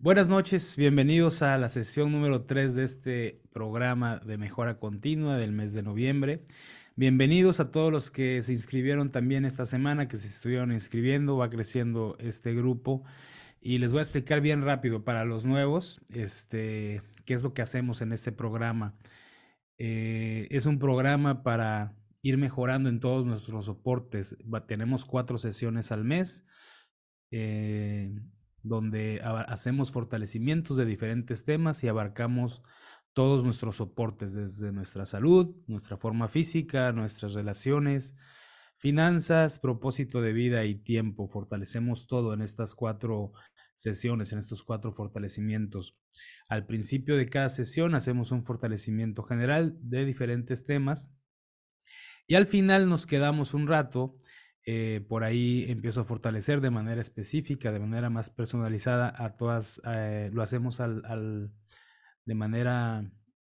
Buenas noches, bienvenidos a la sesión número 3 de este programa de mejora continua del mes de noviembre. Bienvenidos a todos los que se inscribieron también esta semana, que se estuvieron inscribiendo, va creciendo este grupo. Y les voy a explicar bien rápido para los nuevos, este, qué es lo que hacemos en este programa. Eh, es un programa para ir mejorando en todos nuestros soportes. tenemos cuatro sesiones al mes. Eh, donde hacemos fortalecimientos de diferentes temas y abarcamos todos nuestros soportes, desde nuestra salud, nuestra forma física, nuestras relaciones, finanzas, propósito de vida y tiempo. Fortalecemos todo en estas cuatro sesiones, en estos cuatro fortalecimientos. Al principio de cada sesión hacemos un fortalecimiento general de diferentes temas y al final nos quedamos un rato eh, por ahí empiezo a fortalecer de manera específica, de manera más personalizada a todas, eh, lo hacemos de manera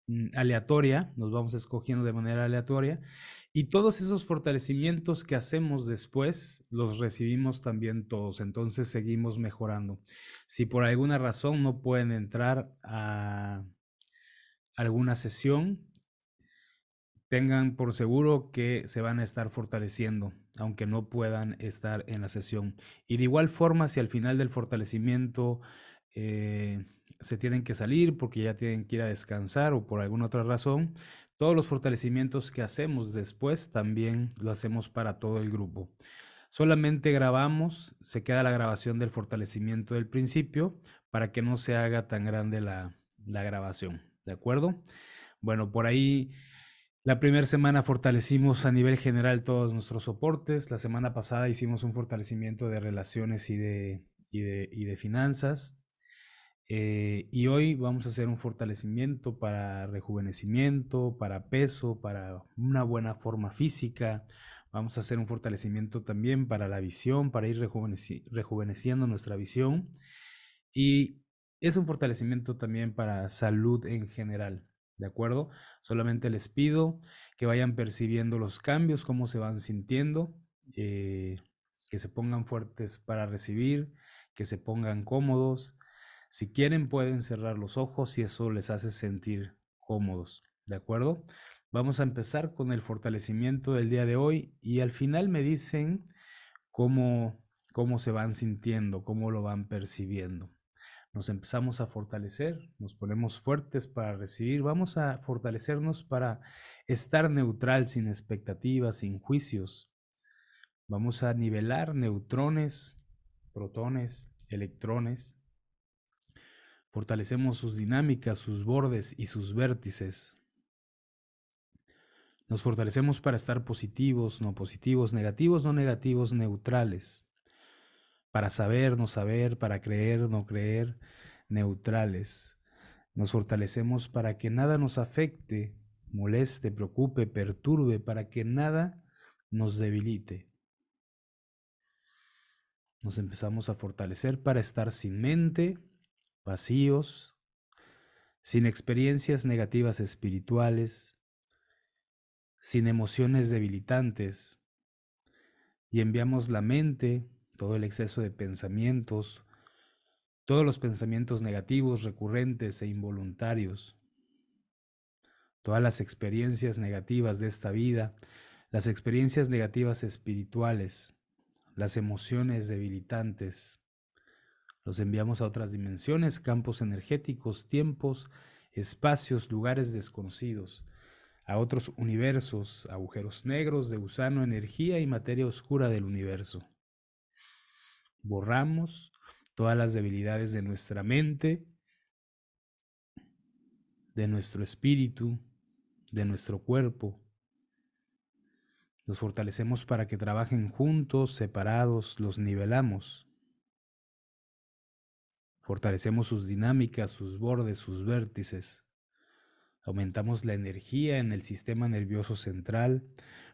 mm, aleatoria, nos vamos escogiendo de manera aleatoria y todos esos fortalecimientos que hacemos después los recibimos también todos, entonces seguimos mejorando. Si por alguna razón no pueden entrar a alguna sesión, tengan por seguro que se van a estar fortaleciendo, aunque no puedan estar en la sesión. Y de igual forma, si al final del fortalecimiento eh, se tienen que salir porque ya tienen que ir a descansar o por alguna otra razón, todos los fortalecimientos que hacemos después también lo hacemos para todo el grupo. Solamente grabamos, se queda la grabación del fortalecimiento del principio para que no se haga tan grande la, la grabación. ¿De acuerdo? Bueno, por ahí la primera semana fortalecimos a nivel general todos nuestros soportes. La semana pasada hicimos un fortalecimiento de relaciones y de, y de, finanzas. Eh, y hoy vamos a hacer un fortalecimiento para rejuvenecimiento, para peso, para una buena forma física. Vamos a hacer un fortalecimiento también para la visión, para ir rejuveneciendo nuestra visión. Y es un fortalecimiento también para salud en general. ¿De acuerdo? Solamente les pido que vayan percibiendo los cambios, cómo se van sintiendo, eh, que se pongan fuertes para recibir, que se pongan cómodos. Si quieren pueden cerrar los ojos y eso les hace sentir cómodos. ¿De acuerdo? Vamos a empezar con el fortalecimiento del día de hoy y al final me dicen cómo, cómo se van sintiendo, cómo lo van percibiendo nos empezamos a fortalecer, nos ponemos fuertes para recibir, vamos a fortalecernos para estar neutral, sin expectativas, sin juicios. Vamos a nivelar neutrones, protones, electrones. Fortalecemos sus dinámicas, sus bordes y sus vértices. Nos fortalecemos para estar positivos, no positivos, negativos, no negativos, neutrales para saber, no saber, para creer, no creer, neutrales. Nos fortalecemos para que nada nos afecte, moleste, preocupe, perturbe, para que nada nos debilite. Nos empezamos a fortalecer para estar sin mente, vacíos, sin experiencias negativas espirituales, sin emociones debilitantes, y enviamos la mente, todo el exceso de pensamientos, todos los pensamientos negativos, recurrentes e involuntarios, todas las experiencias negativas de esta vida, las experiencias negativas espirituales, las emociones debilitantes, los enviamos a otras dimensiones, campos energéticos, tiempos, espacios, lugares desconocidos, a otros universos, agujeros negros de gusano, energía y materia oscura del universo. Borramos todas las debilidades de nuestra mente, de nuestro espíritu, de nuestro cuerpo. Los fortalecemos para que trabajen juntos, separados, los nivelamos. Fortalecemos sus dinámicas, sus bordes, sus vértices. Aumentamos la energía en el sistema nervioso central,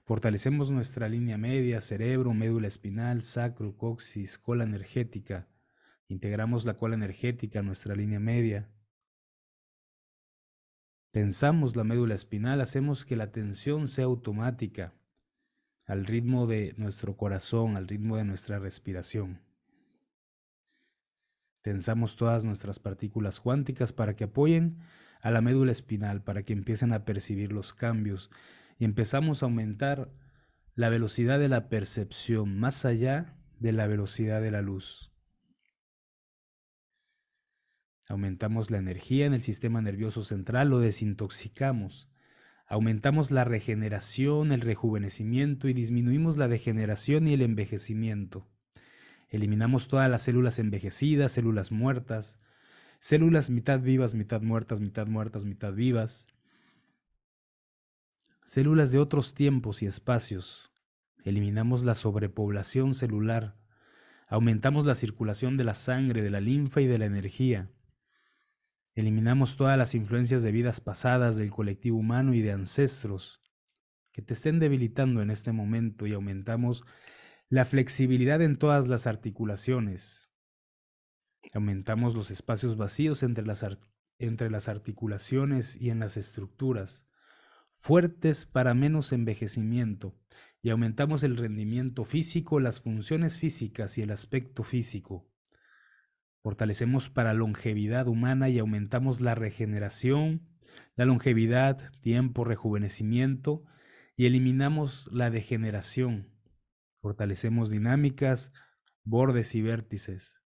fortalecemos nuestra línea media, cerebro, médula espinal, sacro, coxis, cola energética. Integramos la cola energética a nuestra línea media. Tensamos la médula espinal, hacemos que la tensión sea automática, al ritmo de nuestro corazón, al ritmo de nuestra respiración. Tensamos todas nuestras partículas cuánticas para que apoyen a la médula espinal, para que empiecen a percibir los cambios y empezamos a aumentar la velocidad de la percepción más allá de la velocidad de la luz. Aumentamos la energía en el sistema nervioso central, lo desintoxicamos. Aumentamos la regeneración, el rejuvenecimiento y disminuimos la degeneración y el envejecimiento. Eliminamos todas las células envejecidas, células muertas, células mitad vivas, mitad muertas, mitad muertas, mitad vivas, células de otros tiempos y espacios. Eliminamos la sobrepoblación celular, aumentamos la circulación de la sangre, de la linfa y de la energía. Eliminamos todas las influencias de vidas pasadas del colectivo humano y de ancestros que te estén debilitando en este momento y aumentamos la flexibilidad en todas las articulaciones. Aumentamos los espacios vacíos entre las, entre las articulaciones y en las estructuras, fuertes para menos envejecimiento, y aumentamos el rendimiento físico, las funciones físicas y el aspecto físico. Fortalecemos para longevidad humana y aumentamos la regeneración, la longevidad, tiempo, rejuvenecimiento y eliminamos la degeneración, Fortalecemos dinámicas, bordes y vértices.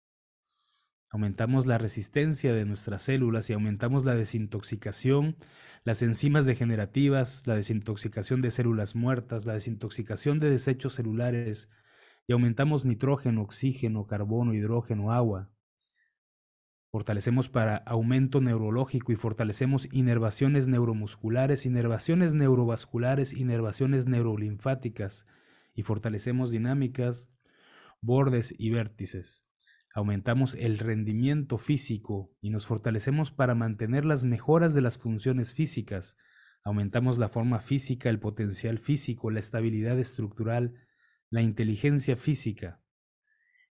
Aumentamos la resistencia de nuestras células y aumentamos la desintoxicación, las enzimas degenerativas, la desintoxicación de células muertas, la desintoxicación de desechos celulares y aumentamos nitrógeno, oxígeno, carbono, hidrógeno, agua. Fortalecemos para aumento neurológico y fortalecemos inervaciones neuromusculares, inervaciones neurovasculares, inervaciones neurolinfáticas, y fortalecemos dinámicas, bordes y vértices. Aumentamos el rendimiento físico y nos fortalecemos para mantener las mejoras de las funciones físicas. Aumentamos la forma física, el potencial físico, la estabilidad estructural, la inteligencia física.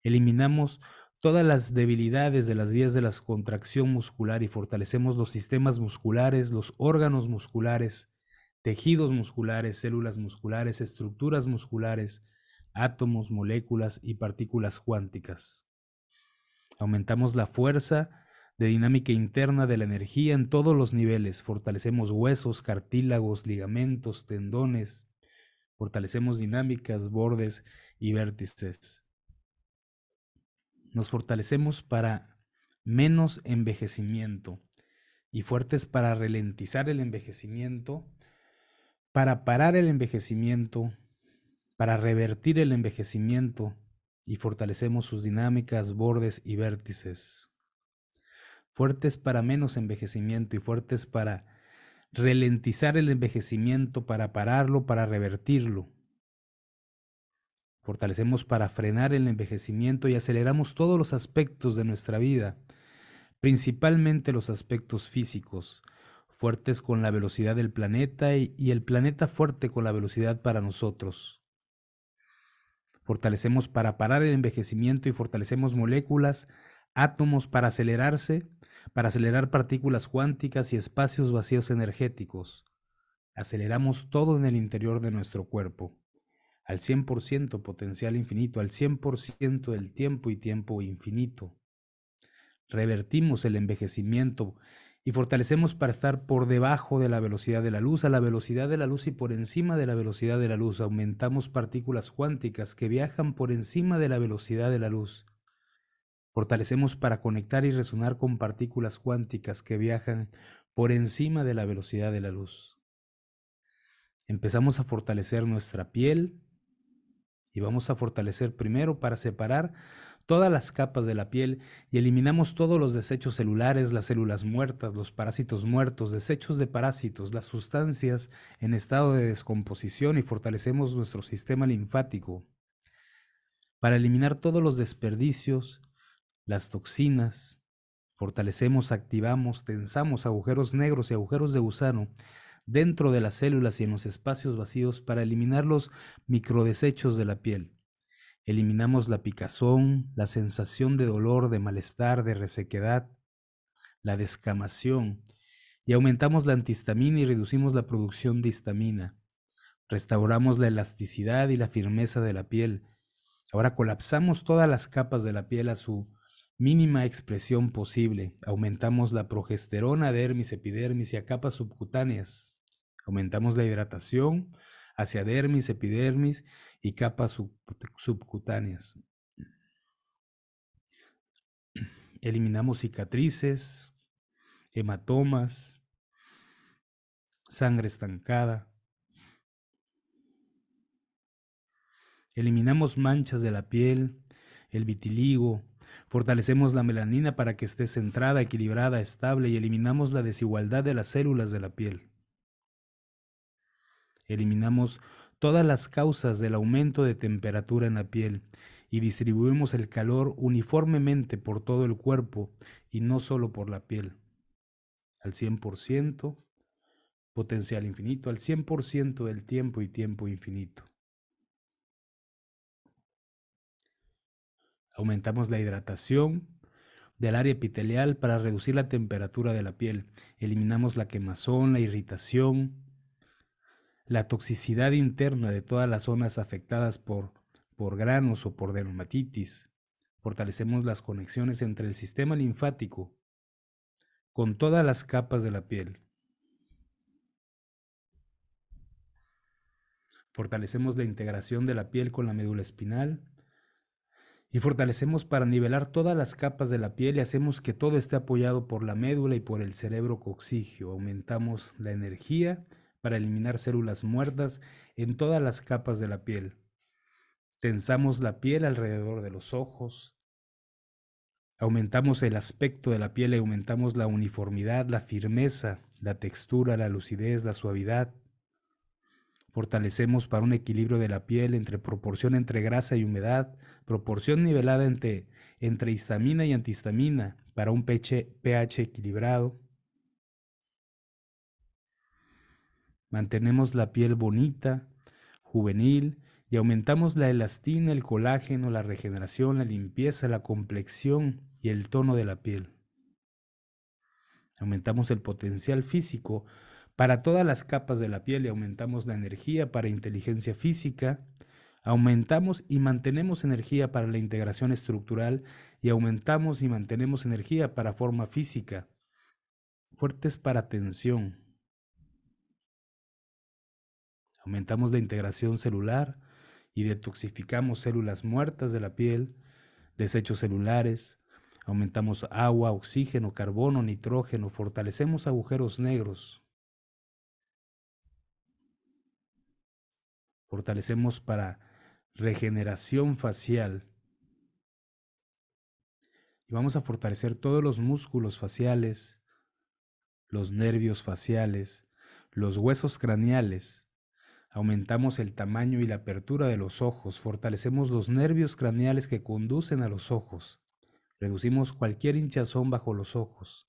Eliminamos todas las debilidades de las vías de la contracción muscular y fortalecemos los sistemas musculares, los órganos musculares, tejidos musculares, células musculares, estructuras musculares, átomos, moléculas y partículas cuánticas. Aumentamos la fuerza de dinámica interna de la energía en todos los niveles. Fortalecemos huesos, cartílagos, ligamentos, tendones. Fortalecemos dinámicas, bordes y vértices. Nos fortalecemos para menos envejecimiento y fuertes para ralentizar el envejecimiento para parar el envejecimiento, para revertir el envejecimiento y fortalecemos sus dinámicas, bordes y vértices. Fuertes para menos envejecimiento y fuertes para ralentizar el envejecimiento, para pararlo, para revertirlo. Fortalecemos para frenar el envejecimiento y aceleramos todos los aspectos de nuestra vida, principalmente los aspectos físicos, fuertes con la velocidad del planeta y, el planeta fuerte con la velocidad para nosotros. Fortalecemos para parar el envejecimiento y fortalecemos moléculas, átomos para acelerarse, para acelerar partículas cuánticas y espacios vacíos energéticos. Aceleramos todo en el interior de nuestro cuerpo, al 100% potencial infinito, al 100% del tiempo y tiempo infinito. Revertimos el envejecimiento y fortalecemos para estar por debajo de la velocidad de la luz, a la velocidad de la luz y por encima de la velocidad de la luz. Aumentamos partículas cuánticas que viajan por encima de la velocidad de la luz. Fortalecemos para conectar y resonar con partículas cuánticas que viajan por encima de la velocidad de la luz. Empezamos a fortalecer nuestra piel y vamos a fortalecer primero para separar todas las capas de la piel y eliminamos todos los desechos celulares, las células muertas, los parásitos muertos, desechos de parásitos, las sustancias en estado de descomposición y fortalecemos nuestro sistema linfático para eliminar todos los desperdicios, las toxinas, fortalecemos, activamos, tensamos agujeros negros y agujeros de gusano dentro de las células y en los espacios vacíos para eliminar los microdesechos de la piel. Eliminamos la picazón, la sensación de dolor, de malestar, de resequedad, la descamación y aumentamos la antihistamina y reducimos la producción de histamina. Restauramos la elasticidad y la firmeza de la piel. Ahora colapsamos todas las capas de la piel a su mínima expresión posible. Aumentamos la progesterona, dermis, epidermis y a capas subcutáneas. Aumentamos la hidratación hacia dermis, epidermis y capas subcutáneas. Eliminamos cicatrices, hematomas, sangre estancada. Eliminamos manchas de la piel, el vitiligo, fortalecemos la melanina para que esté centrada, equilibrada, estable y eliminamos la desigualdad de las células de la piel. Eliminamos todas las causas del aumento de temperatura en la piel y distribuimos el calor uniformemente por todo el cuerpo y no solo por la piel. Al 100%, potencial infinito, al 100% del tiempo y tiempo infinito. Aumentamos la hidratación del área epitelial para reducir la temperatura de la piel. Eliminamos la quemazón, la irritación, la toxicidad interna de todas las zonas afectadas por, por granos o por dermatitis. Fortalecemos las conexiones entre el sistema linfático con todas las capas de la piel. Fortalecemos la integración de la piel con la médula espinal y fortalecemos para nivelar todas las capas de la piel y hacemos que todo esté apoyado por la médula y por el cerebro coxigio. Aumentamos la energía para eliminar células muertas en todas las capas de la piel. Tensamos la piel alrededor de los ojos. Aumentamos el aspecto de la piel y aumentamos la uniformidad, la firmeza, la textura, la lucidez, la suavidad. Fortalecemos para un equilibrio de la piel entre proporción entre grasa y humedad, proporción nivelada entre, entre histamina y antihistamina para un pH, pH equilibrado. Mantenemos la piel bonita, juvenil y aumentamos la elastina, el colágeno, la regeneración, la limpieza, la complexión y el tono de la piel. Aumentamos el potencial físico para todas las capas de la piel y aumentamos la energía para inteligencia física, aumentamos y mantenemos energía para la integración estructural y aumentamos y mantenemos energía para forma física, fuertes para tensión. Aumentamos la integración celular y detoxificamos células muertas de la piel, desechos celulares, aumentamos agua, oxígeno, carbono, nitrógeno, fortalecemos agujeros negros, Fortalecemos para regeneración facial. Y vamos a fortalecer todos los músculos faciales, los nervios faciales, los huesos craneales. Aumentamos el tamaño y la apertura de los ojos, fortalecemos los nervios craneales que conducen a los ojos, reducimos cualquier hinchazón bajo los ojos,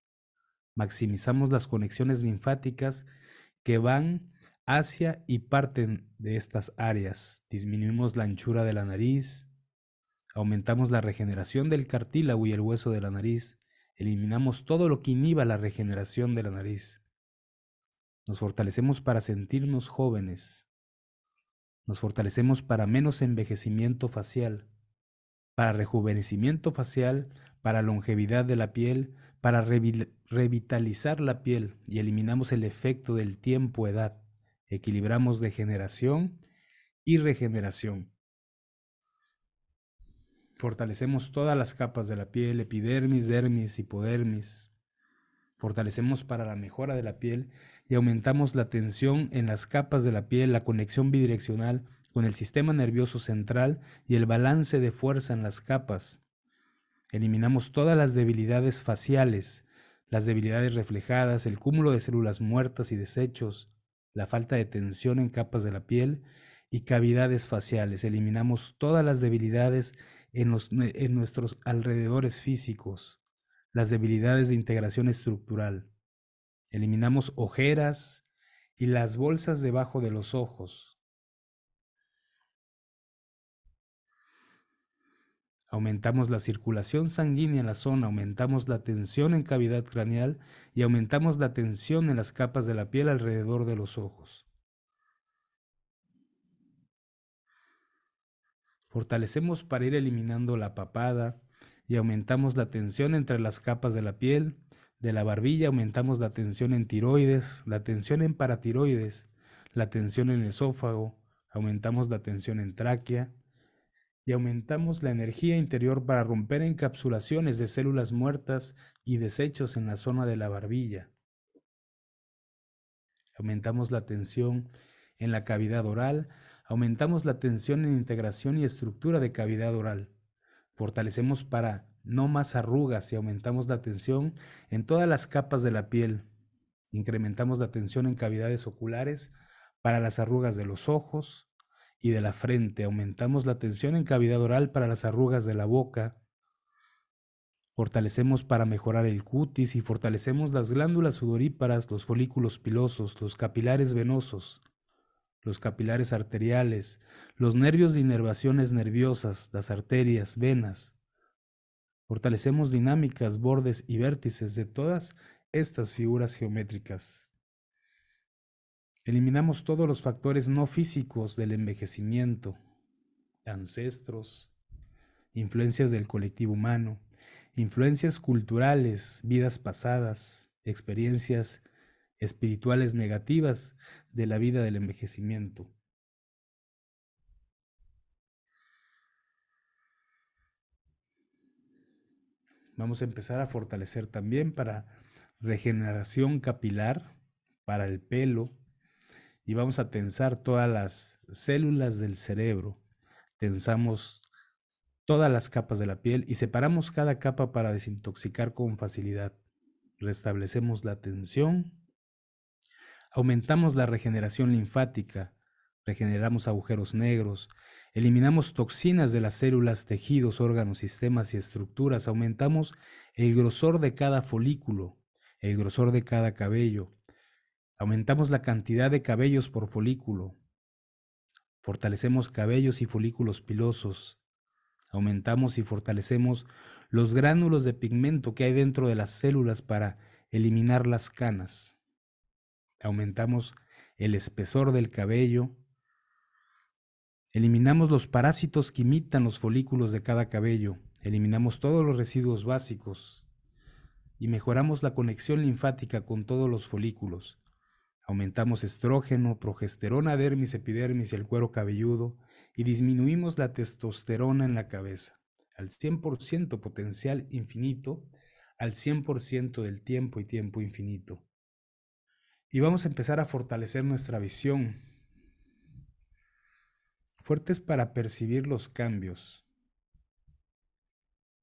maximizamos las conexiones linfáticas que van hacia y parten de estas áreas. Disminuimos la anchura de la nariz, aumentamos la regeneración del cartílago y el hueso de la nariz, eliminamos todo lo que inhiba la regeneración de la nariz. Nos fortalecemos para sentirnos jóvenes. Nos fortalecemos para menos envejecimiento facial, para rejuvenecimiento facial, para longevidad de la piel, para revitalizar la piel y eliminamos el efecto del tiempo-edad equilibramos degeneración y regeneración. Fortalecemos todas las capas de la piel, epidermis, dermis, hipodermis. Fortalecemos para la mejora de la piel y aumentamos la tensión en las capas de la piel, la conexión bidireccional con el sistema nervioso central y el balance de fuerza en las capas. Eliminamos todas las debilidades faciales, las debilidades reflejadas, el cúmulo de células muertas y desechos, la falta de tensión en capas de la piel y cavidades faciales. Eliminamos todas las debilidades en, en nuestros alrededores físicos, las debilidades de integración estructural. Eliminamos ojeras y las bolsas debajo de los ojos, Aumentamos la circulación sanguínea en la zona, aumentamos la tensión en cavidad craneal y aumentamos la tensión en las capas de la piel alrededor de los ojos. Fortalecemos para ir eliminando la papada, y aumentamos la tensión entre las capas de la piel, de la barbilla aumentamos la tensión en tiroides, la tensión en paratiroides, la tensión en el esófago, aumentamos la tensión en tráquea y aumentamos la energía interior para romper encapsulaciones de células muertas y desechos en la zona de la barbilla. Aumentamos la tensión en la cavidad oral, aumentamos la tensión en integración y estructura de cavidad oral. Fortalecemos para no más arrugas y aumentamos la tensión en todas las capas de la piel. Incrementamos la tensión en cavidades oculares para las arrugas de los ojos y de la frente. Aumentamos la tensión en cavidad oral para las arrugas de la boca. Fortalecemos para mejorar el cutis y fortalecemos las glándulas sudoríparas, los folículos pilosos, los capilares venosos, los capilares arteriales, los nervios de inervaciones nerviosas, las arterias, venas, Fortalecemos dinámicas, bordes y vértices de todas estas figuras geométricas. Eliminamos todos los factores no físicos del envejecimiento, ancestros, influencias del colectivo humano, influencias culturales, vidas pasadas, experiencias espirituales negativas de la vida del envejecimiento. Vamos a empezar a fortalecer también para regeneración capilar, para el pelo, y vamos a tensar todas las células del cerebro. Tensamos todas las capas de la piel y separamos cada capa para desintoxicar con facilidad. Restablecemos la tensión, aumentamos la regeneración linfática, regeneramos agujeros negros, Eliminamos toxinas de las células, tejidos, órganos, sistemas y estructuras. Aumentamos el grosor de cada folículo, el grosor de cada cabello. Aumentamos la cantidad de cabellos por folículo. Fortalecemos cabellos y folículos pilosos. Aumentamos y fortalecemos los gránulos de pigmento que hay dentro de las células para eliminar las canas. Aumentamos el espesor del cabello Eliminamos los parásitos que imitan los folículos de cada cabello, eliminamos todos los residuos básicos. Y mejoramos la conexión linfática con todos los folículos. Aumentamos estrógeno, progesterona, dermis, epidermis y el cuero cabelludo. Y disminuimos la testosterona en la cabeza. Al 100% potencial infinito, al 100% del tiempo y tiempo infinito. Y vamos a empezar a fortalecer nuestra visión, fuertes para percibir los cambios.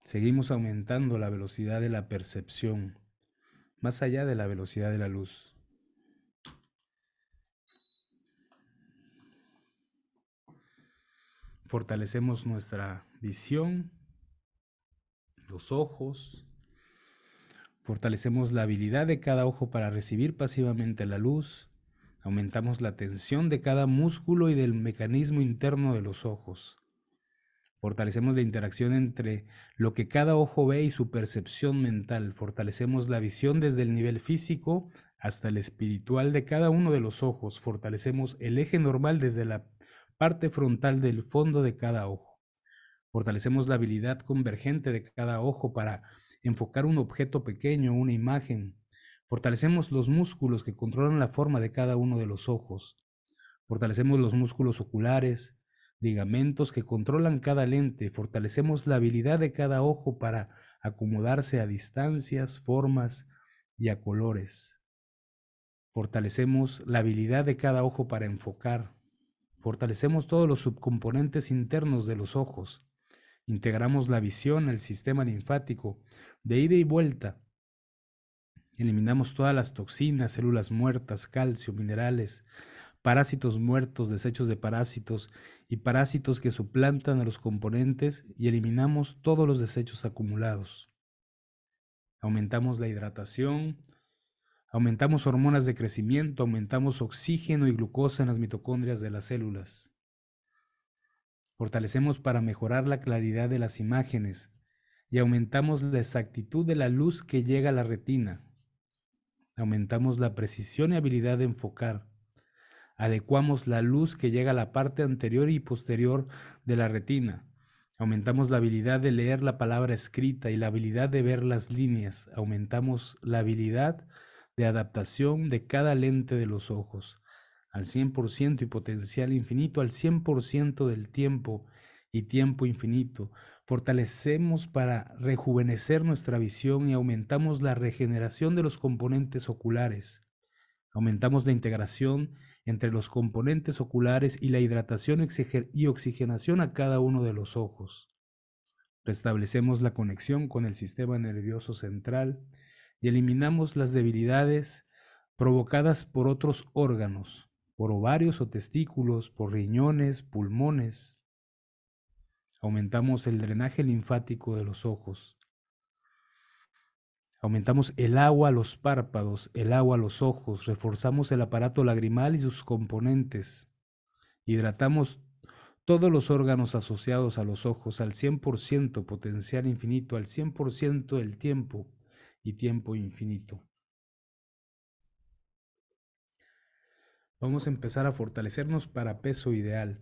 Seguimos aumentando la velocidad de la percepción, más allá de la velocidad de la luz. Fortalecemos nuestra visión, los ojos, fortalecemos la habilidad de cada ojo para recibir pasivamente la luz Aumentamos la tensión de cada músculo y del mecanismo interno de los ojos. Fortalecemos la interacción entre lo que cada ojo ve y su percepción mental. Fortalecemos la visión desde el nivel físico hasta el espiritual de cada uno de los ojos. Fortalecemos el eje normal desde la parte frontal del fondo de cada ojo. Fortalecemos la habilidad convergente de cada ojo para enfocar un objeto pequeño, una imagen, Fortalecemos los músculos que controlan la forma de cada uno de los ojos. Fortalecemos los músculos oculares, ligamentos que controlan cada lente. Fortalecemos la habilidad de cada ojo para acomodarse a distancias, formas y a colores. Fortalecemos la habilidad de cada ojo para enfocar. Fortalecemos todos los subcomponentes internos de los ojos. Integramos la visión al sistema linfático de ida y vuelta Eliminamos todas las toxinas, células muertas, calcio, minerales, parásitos muertos, desechos de parásitos y parásitos que suplantan a los componentes y eliminamos todos los desechos acumulados. Aumentamos la hidratación, aumentamos hormonas de crecimiento, aumentamos oxígeno y glucosa en las mitocondrias de las células. Fortalecemos para mejorar la claridad de las imágenes y aumentamos la exactitud de la luz que llega a la retina Aumentamos la precisión y habilidad de enfocar. Adecuamos la luz que llega a la parte anterior y posterior de la retina. Aumentamos la habilidad de leer la palabra escrita y la habilidad de ver las líneas. Aumentamos la habilidad de adaptación de cada lente de los ojos al 100% y potencial infinito al 100% del tiempo y tiempo infinito. Fortalecemos para rejuvenecer nuestra visión y aumentamos la regeneración de los componentes oculares. Aumentamos la integración entre los componentes oculares y la hidratación y oxigenación a cada uno de los ojos. Restablecemos la conexión con el sistema nervioso central y eliminamos las debilidades provocadas por otros órganos, por ovarios o testículos, por riñones, pulmones. Aumentamos el drenaje linfático de los ojos. Aumentamos el agua a los párpados, el agua a los ojos, reforzamos el aparato lagrimal y sus componentes. Hidratamos todos los órganos asociados a los ojos al 100% potencial infinito, al 100% del tiempo y tiempo infinito. Vamos a empezar a fortalecernos para peso ideal.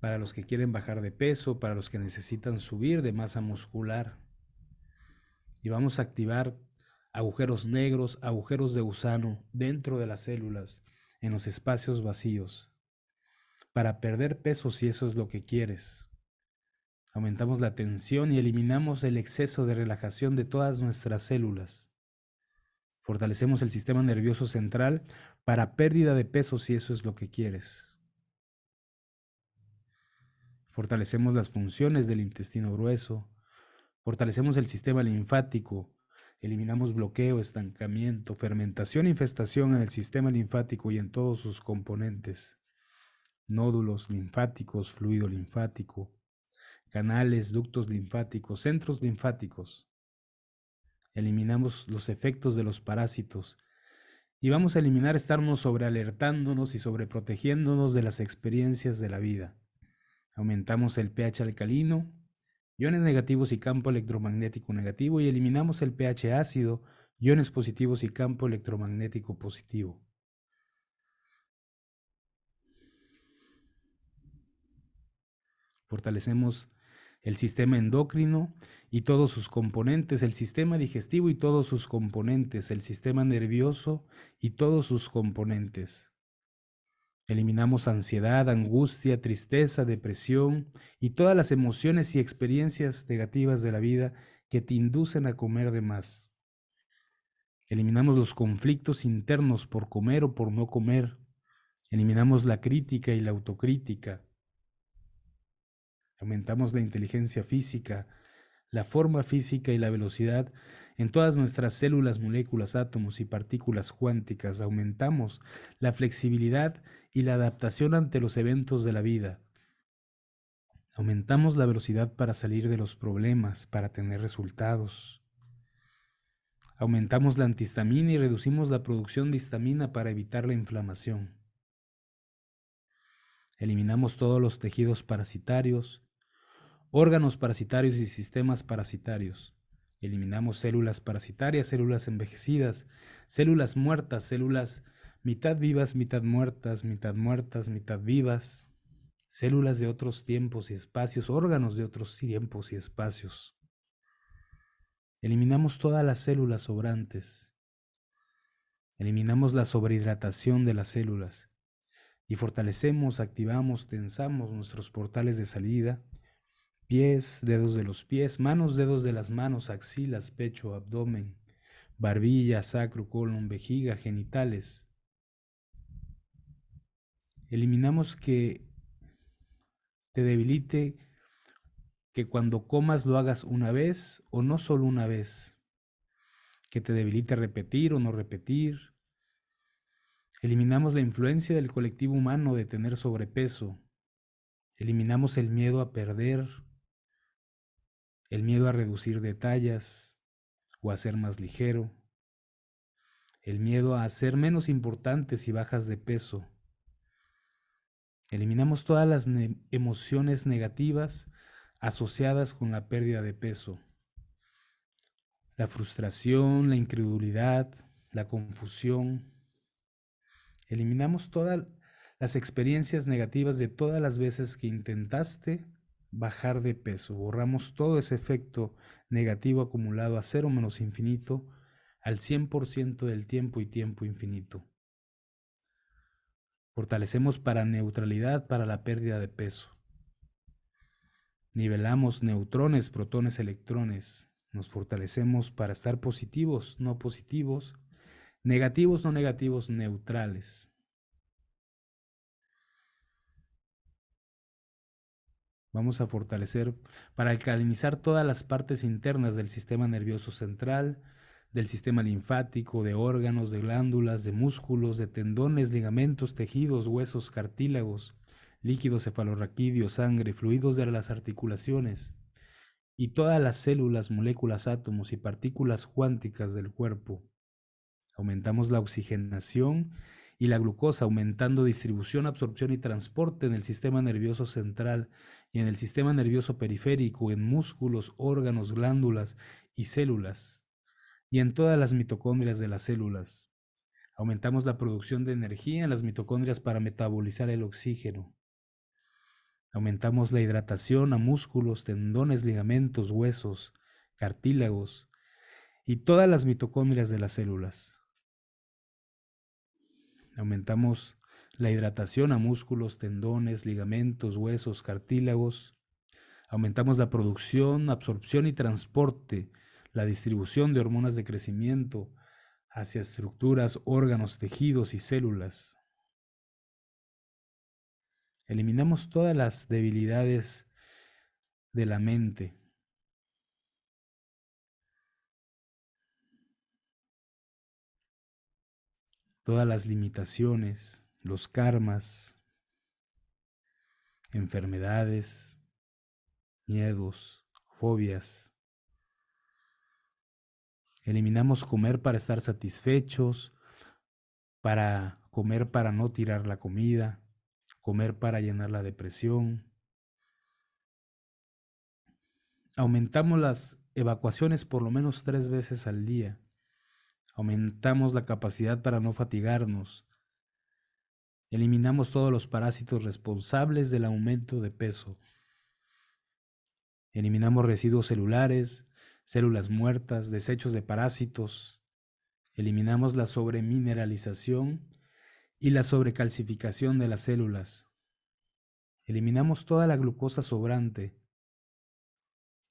Para los que quieren bajar de peso, para los que necesitan subir de masa muscular. Y vamos a activar agujeros negros, agujeros de gusano dentro de las células, en los espacios vacíos. Para perder peso si eso es lo que quieres. Aumentamos la tensión y eliminamos el exceso de relajación de todas nuestras células. Fortalecemos el sistema nervioso central para pérdida de peso si eso es lo que quieres. Fortalecemos las funciones del intestino grueso. Fortalecemos el sistema linfático. Eliminamos bloqueo, estancamiento, fermentación e infestación en el sistema linfático y en todos sus componentes. Nódulos linfáticos, fluido linfático, canales, ductos linfáticos, centros linfáticos. Eliminamos los efectos de los parásitos y vamos a eliminar estarnos sobrealertándonos y sobreprotegiéndonos de las experiencias de la vida. Aumentamos el pH alcalino, iones negativos y campo electromagnético negativo y eliminamos el pH ácido, iones positivos y campo electromagnético positivo. Fortalecemos el sistema endocrino y todos sus componentes, el sistema digestivo y todos sus componentes, el sistema nervioso y todos sus componentes. Eliminamos ansiedad, angustia, tristeza, depresión y todas las emociones y experiencias negativas de la vida que te inducen a comer de más. Eliminamos los conflictos internos por comer o por no comer. Eliminamos la crítica y la autocrítica. Aumentamos la inteligencia física, la forma física y la velocidad en todas nuestras células, moléculas, átomos y partículas cuánticas. Aumentamos la flexibilidad y la adaptación ante los eventos de la vida. Aumentamos la velocidad para salir de los problemas, para tener resultados. Aumentamos la antihistamina y reducimos la producción de histamina para evitar la inflamación. Eliminamos todos los tejidos parasitarios, órganos parasitarios y sistemas parasitarios. Eliminamos células parasitarias, células envejecidas, células muertas, células mitad vivas, mitad muertas, mitad muertas, mitad vivas, células de otros tiempos y espacios, órganos de otros tiempos y espacios. Eliminamos todas las células sobrantes. Eliminamos la sobrehidratación de las células y fortalecemos, activamos, tensamos nuestros portales de salida pies, dedos de los pies, manos, dedos de las manos, axilas, pecho, abdomen, barbilla, sacro, colon, vejiga, genitales. Eliminamos que te debilite que cuando comas lo hagas una vez o no solo una vez, que te debilite repetir o no repetir. Eliminamos la influencia del colectivo humano de tener sobrepeso. Eliminamos el miedo a perder, el miedo a reducir detalles o a ser más ligero, el miedo a ser menos importante si bajas de peso. Eliminamos todas las emociones negativas asociadas con la pérdida de peso. La frustración, la incredulidad, la confusión. Eliminamos todas las experiencias negativas de todas las veces que intentaste bajar de peso. Borramos todo ese efecto negativo acumulado a cero menos infinito al 100% del tiempo y tiempo infinito. Fortalecemos para neutralidad para la pérdida de peso. Nivelamos neutrones, protones, electrones. Nos fortalecemos para estar positivos, no positivos, negativos, no negativos, neutrales. Vamos a fortalecer para alcalinizar todas las partes internas del sistema nervioso central, del sistema linfático, de órganos, de glándulas, de músculos, de tendones, ligamentos, tejidos, huesos, cartílagos, líquidos cefalorraquídeos, sangre, fluidos de las articulaciones y todas las células, moléculas, átomos y partículas cuánticas del cuerpo. Aumentamos la oxigenación y la glucosa, aumentando distribución, absorción y transporte en el sistema nervioso central y en el sistema nervioso periférico, en músculos, órganos, glándulas y células, y en todas las mitocondrias de las células. Aumentamos la producción de energía en las mitocondrias para metabolizar el oxígeno. Aumentamos la hidratación a músculos, tendones, ligamentos, huesos, cartílagos y todas las mitocondrias de las células. Aumentamos la hidratación a músculos, tendones, ligamentos, huesos, cartílagos. Aumentamos la producción, absorción y transporte, la distribución de hormonas de crecimiento hacia estructuras, órganos, tejidos y células. Eliminamos todas las debilidades de la mente. Todas las limitaciones, los karmas, enfermedades, miedos, fobias. Eliminamos comer para estar satisfechos, para comer para no tirar la comida, comer para llenar la depresión. Aumentamos las evacuaciones por lo menos tres veces al día. Aumentamos la capacidad para no fatigarnos, Eliminamos todos los parásitos responsables del aumento de peso. Eliminamos residuos celulares, células muertas, desechos de parásitos. Eliminamos la sobremineralización y la sobrecalcificación de las células. Eliminamos toda la glucosa sobrante.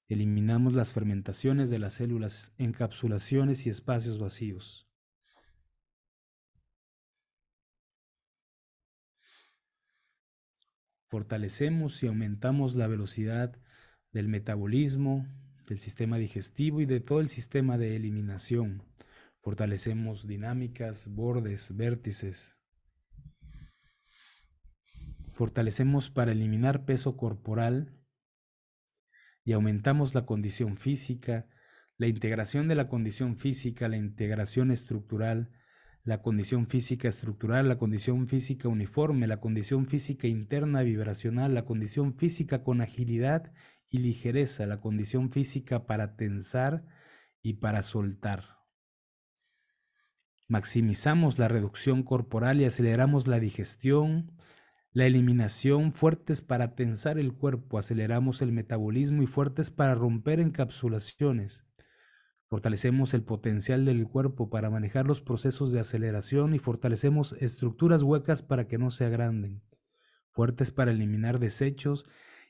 Eliminamos las fermentaciones de las células, encapsulaciones y espacios vacíos. fortalecemos y aumentamos la velocidad del metabolismo, del sistema digestivo y de todo el sistema de eliminación. Fortalecemos dinámicas, bordes, vértices. Fortalecemos para eliminar peso corporal y aumentamos la condición física, la integración de la condición física, la integración estructural, la condición física estructural, la condición física uniforme, la condición física interna vibracional, la condición física con agilidad y ligereza, la condición física para tensar y para soltar. Maximizamos la reducción corporal y aceleramos la digestión, la eliminación, fuertes para tensar el cuerpo, aceleramos el metabolismo y fuertes para romper encapsulaciones. Fortalecemos el potencial del cuerpo para manejar los procesos de aceleración y fortalecemos estructuras huecas para que no se agranden. Fuertes para eliminar desechos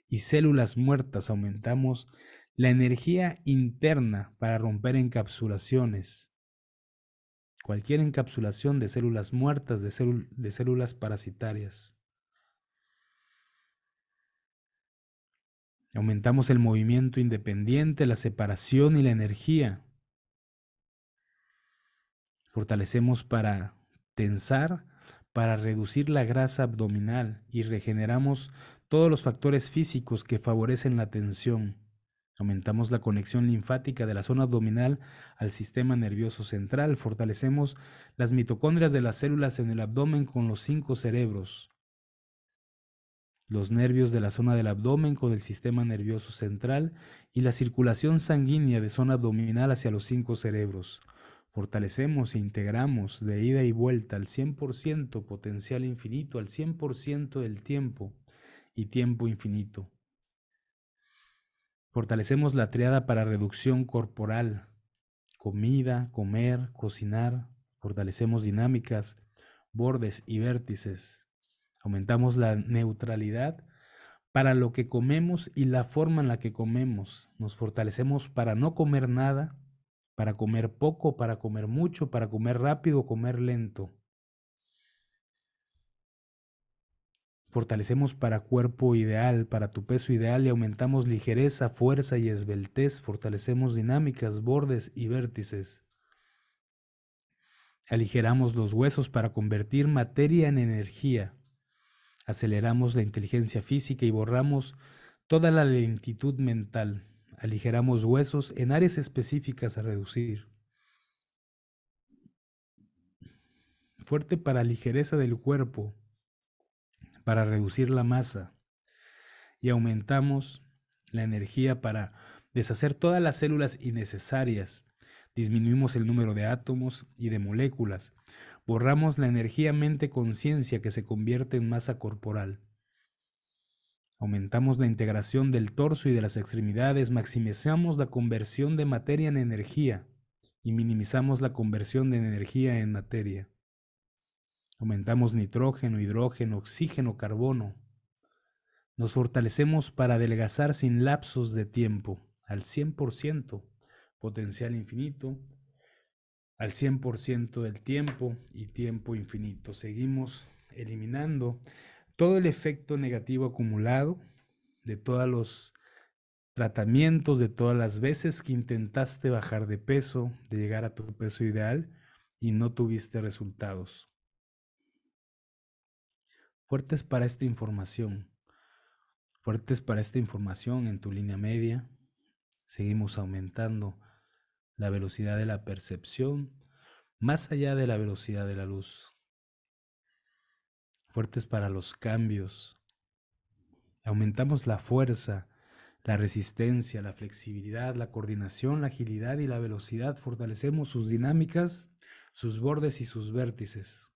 y células muertas. Aumentamos la energía interna para romper encapsulaciones. Cualquier encapsulación de células muertas, de, células parasitarias. Aumentamos el movimiento independiente, la separación y la energía Fortalecemos para tensar, para reducir la grasa abdominal y regeneramos todos los factores físicos que favorecen la tensión. Aumentamos la conexión linfática de la zona abdominal al sistema nervioso central. Fortalecemos las mitocondrias de las células en el abdomen con los cinco cerebros. Los nervios de la zona del abdomen con el sistema nervioso central y la circulación sanguínea de zona abdominal hacia los cinco cerebros. Fortalecemos e integramos de ida y vuelta al 100% potencial infinito, al 100% del tiempo y tiempo infinito. Fortalecemos la triada para reducción corporal, comida, comer, cocinar. Fortalecemos dinámicas, bordes y vértices. Aumentamos la neutralidad para lo que comemos y la forma en la que comemos. Nos fortalecemos para no comer nada, para comer poco, para comer mucho, para comer rápido comer lento. Fortalecemos para cuerpo ideal, para tu peso ideal y aumentamos ligereza, fuerza y esbeltez. Fortalecemos dinámicas, bordes y vértices. Aligeramos los huesos para convertir materia en energía. Aceleramos la inteligencia física y borramos toda la lentitud mental. Aligeramos huesos en áreas específicas a reducir. Fuerte para ligereza del cuerpo, para reducir la masa. Y aumentamos la energía para deshacer todas las células innecesarias. Disminuimos el número de átomos y de moléculas borramos la energía mente-conciencia que se convierte en masa corporal. Aumentamos la integración del torso y de las extremidades, maximizamos la conversión de materia en energía y minimizamos la conversión de energía en materia. Aumentamos nitrógeno, hidrógeno, oxígeno, carbono. Nos fortalecemos para adelgazar sin lapsos de tiempo, al 100%, potencial infinito, al 100% del tiempo y tiempo infinito. Seguimos eliminando todo el efecto negativo acumulado de todos los tratamientos, de todas las veces que intentaste bajar de peso, de llegar a tu peso ideal y no tuviste resultados. Fuertes para esta información, fuertes para esta información en tu línea media. Seguimos aumentando la velocidad de la percepción, más allá de la velocidad de la luz. Fuertes para los cambios. Aumentamos la fuerza, la resistencia, la flexibilidad, la coordinación, la agilidad y la velocidad. Fortalecemos sus dinámicas, sus bordes y sus vértices.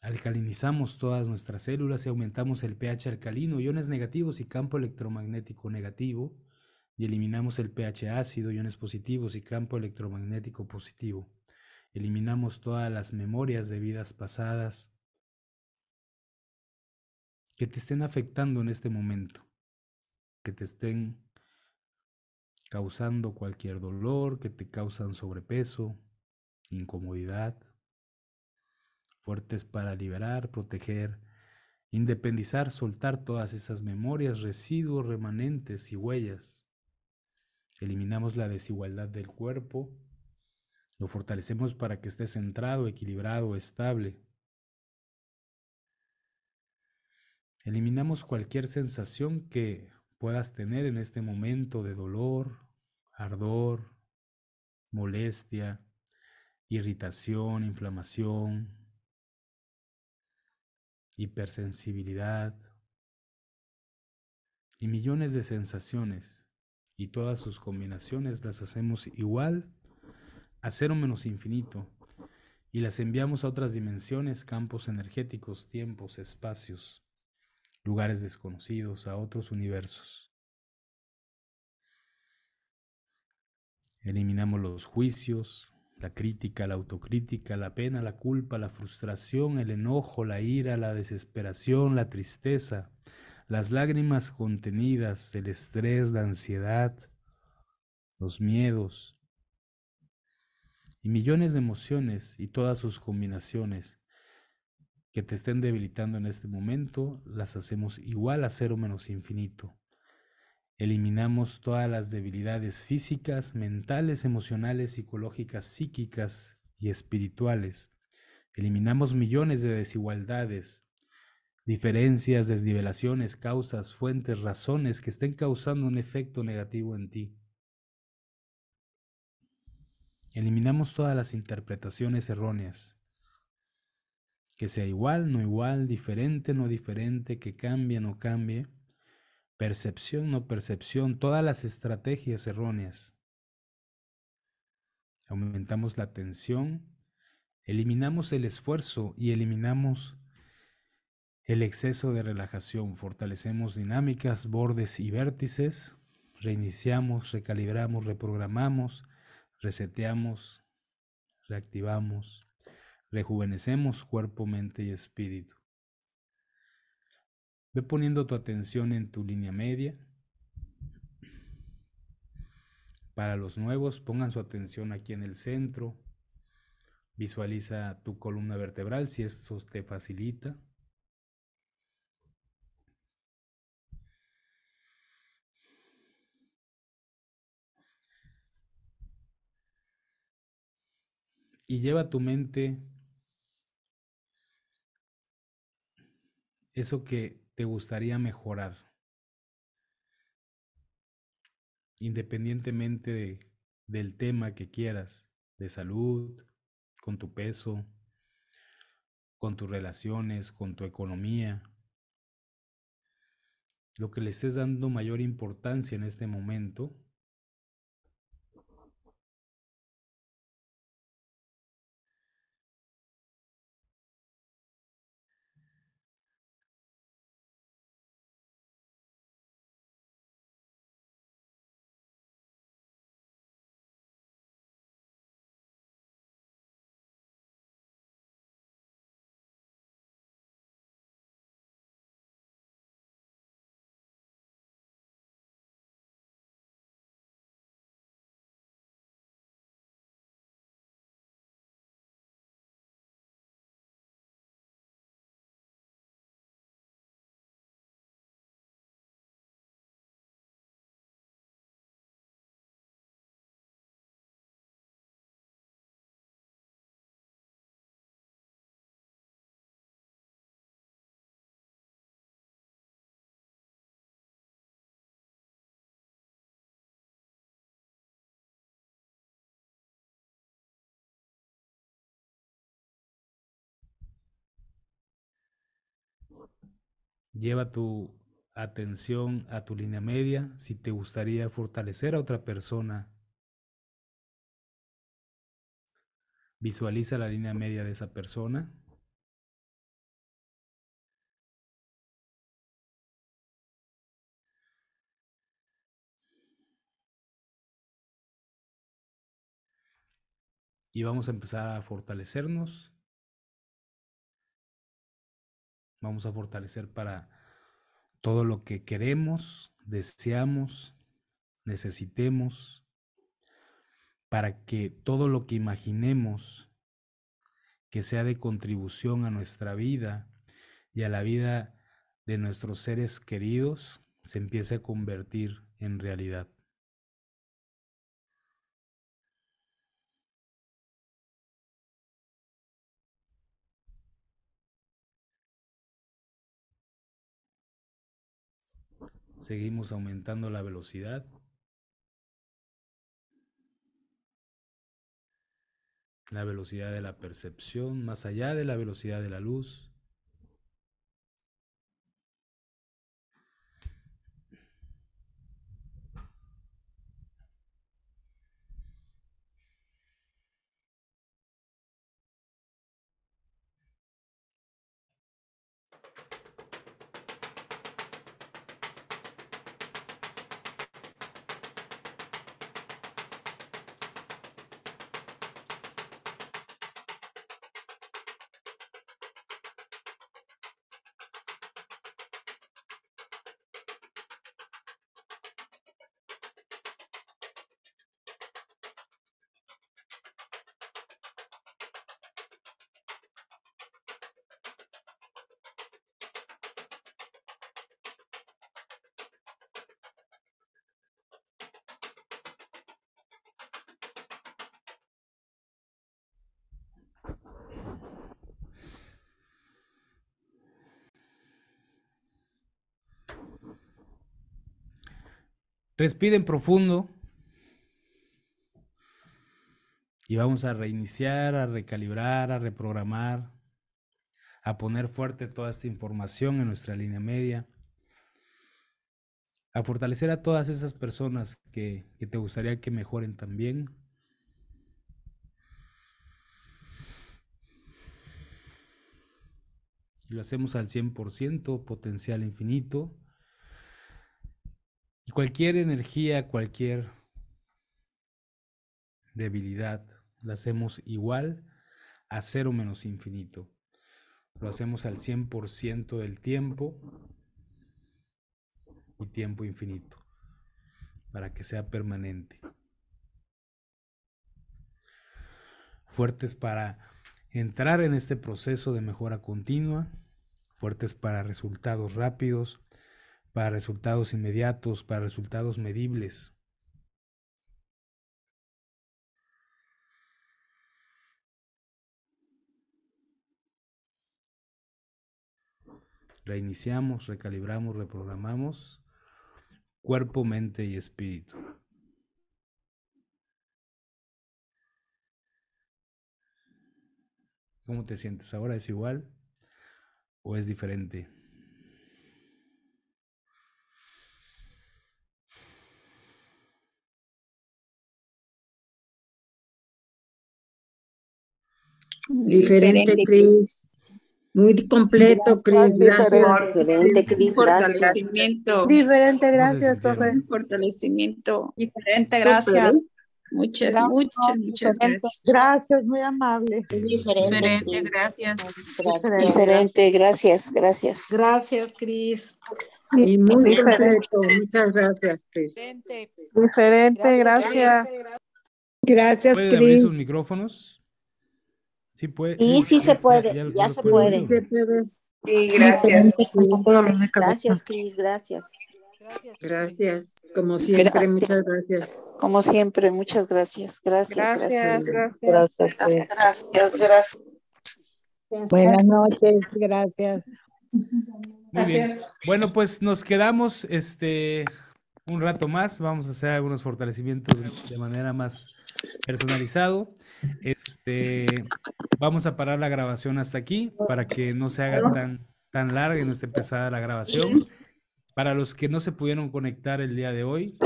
Alcalinizamos todas nuestras células y aumentamos el pH alcalino, iones negativos y campo electromagnético negativo y eliminamos el pH ácido, iones positivos y campo electromagnético positivo. Eliminamos todas las memorias de vidas pasadas que te estén afectando en este momento, que te estén causando cualquier dolor, que te causan sobrepeso, incomodidad, fuertes para liberar, proteger, independizar, soltar todas esas memorias, residuos, remanentes y huellas Eliminamos la desigualdad del cuerpo. Lo fortalecemos para que esté centrado, equilibrado, estable. Eliminamos cualquier sensación que puedas tener en este momento de dolor, ardor, molestia, irritación, inflamación, hipersensibilidad y millones de sensaciones y todas sus combinaciones las hacemos igual a cero menos infinito y las enviamos a otras dimensiones, campos energéticos, tiempos, espacios, lugares desconocidos, a otros universos. Eliminamos los juicios, la crítica, la autocrítica, la pena, la culpa, la frustración, el enojo, la ira, la desesperación, la tristeza, las lágrimas contenidas, el estrés, la ansiedad, los miedos y millones de emociones y todas sus combinaciones que te estén debilitando en este momento, las hacemos igual a cero menos infinito. Eliminamos todas las debilidades físicas, mentales, emocionales, psicológicas, psíquicas y espirituales. Eliminamos millones de desigualdades, diferencias, desnivelaciones, causas, fuentes, razones que estén causando un efecto negativo en ti. Eliminamos todas las interpretaciones erróneas. Que sea igual, no igual, diferente, no diferente, que cambie, no cambie, percepción, no percepción, todas las estrategias erróneas. Aumentamos la tensión, eliminamos el esfuerzo y eliminamos el exceso de relajación. Fortalecemos dinámicas, bordes y vértices. Reiniciamos, recalibramos, reprogramamos, reseteamos, reactivamos, rejuvenecemos cuerpo, mente y espíritu. Ve poniendo tu atención en tu línea media. Para los nuevos, pongan su atención aquí en el centro. Visualiza tu columna vertebral si esto te facilita. Y lleva tu mente eso que te gustaría mejorar, independientemente del tema que quieras, de salud, con tu peso, con tus relaciones, con tu economía, lo que le estés dando mayor importancia en este momento Lleva tu atención a tu línea media. Si te gustaría fortalecer a otra persona, visualiza la línea media de esa persona. Y vamos a empezar a fortalecernos Vamos a fortalecer para todo lo que queremos, deseamos, necesitemos, para que todo lo que imaginemos que sea de contribución a nuestra vida y a la vida de nuestros seres queridos se empiece a convertir en realidad. Seguimos aumentando la velocidad. La velocidad de la percepción, más allá de la velocidad de la luz. Respiren profundo. Y vamos a reiniciar, a recalibrar, a reprogramar, a poner fuerte toda esta información en nuestra línea media, a fortalecer a todas esas personas que, que te gustaría que mejoren también. y lo hacemos al 100%, potencial infinito. Y cualquier energía, cualquier debilidad, la hacemos igual a cero menos infinito. Lo hacemos al 100% del tiempo y tiempo infinito para que sea permanente. Fuertes para entrar en este proceso de mejora continua, fuertes para resultados rápidos, para resultados inmediatos, para resultados medibles. Reiniciamos, recalibramos, reprogramamos cuerpo, mente y espíritu. ¿Cómo te sientes ahora? ¿Es igual o es diferente? Diferente, Cris. Muy completo, Cris. Gracias. Diferente, Cris. Fortalecimiento. Diferente, gracias, profe. Fortalecimiento. Diferente, gracias. ¿eh? Muchas, Gracias, muchas, muchas Diferente. gracias. Gracias, muy amable. Diferente, gracias. Diferente. Diferente, gracias, gracias. Gracias, Cris. Y muy Diferente. completo. Muchas gracias, Cris. Diferente, gracias. Gracias, ¿Pueden abrir Cris. sus micrófonos? Sí, puede. Sí, sí se puede, ya se puede. Sí, Sí, gracias. Gracias, Cris, gracias. Gracias. Como siempre, muchas gracias. Como siempre, muchas gracias. Gracias, Gracias, gracias. gracias. Gracias, gracias. Buenas noches. Gracias. Muy bien. Bueno, pues nos quedamos este un rato más. Vamos a hacer algunos fortalecimientos de- manera más personalizado. Este, vamos a parar la grabación hasta aquí para que no se haga tan, tan larga y no esté pesada la grabación. Para los que no se pudieron conectar el día de hoy,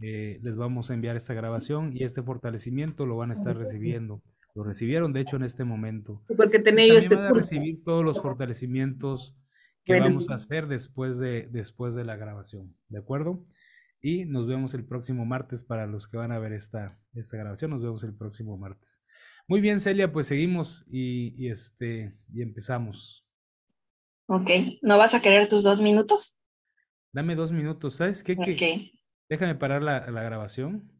eh, les vamos a enviar esta grabación y este fortalecimiento lo van a estar recibiendo. Lo recibieron, de hecho, en este momento. Porque También este van a recibir todos los fortalecimientos que Bueno. vamos a hacer después de, después de la grabación, ¿de acuerdo? Y nos vemos el próximo martes para los que van a ver esta, esta grabación. Nos vemos el próximo martes. Muy bien, Celia, pues seguimos y, y este, y empezamos. Ok, ¿no vas a querer tus dos minutos? Dame dos minutos, ¿sabes qué? Que Ok, déjame parar la, la grabación.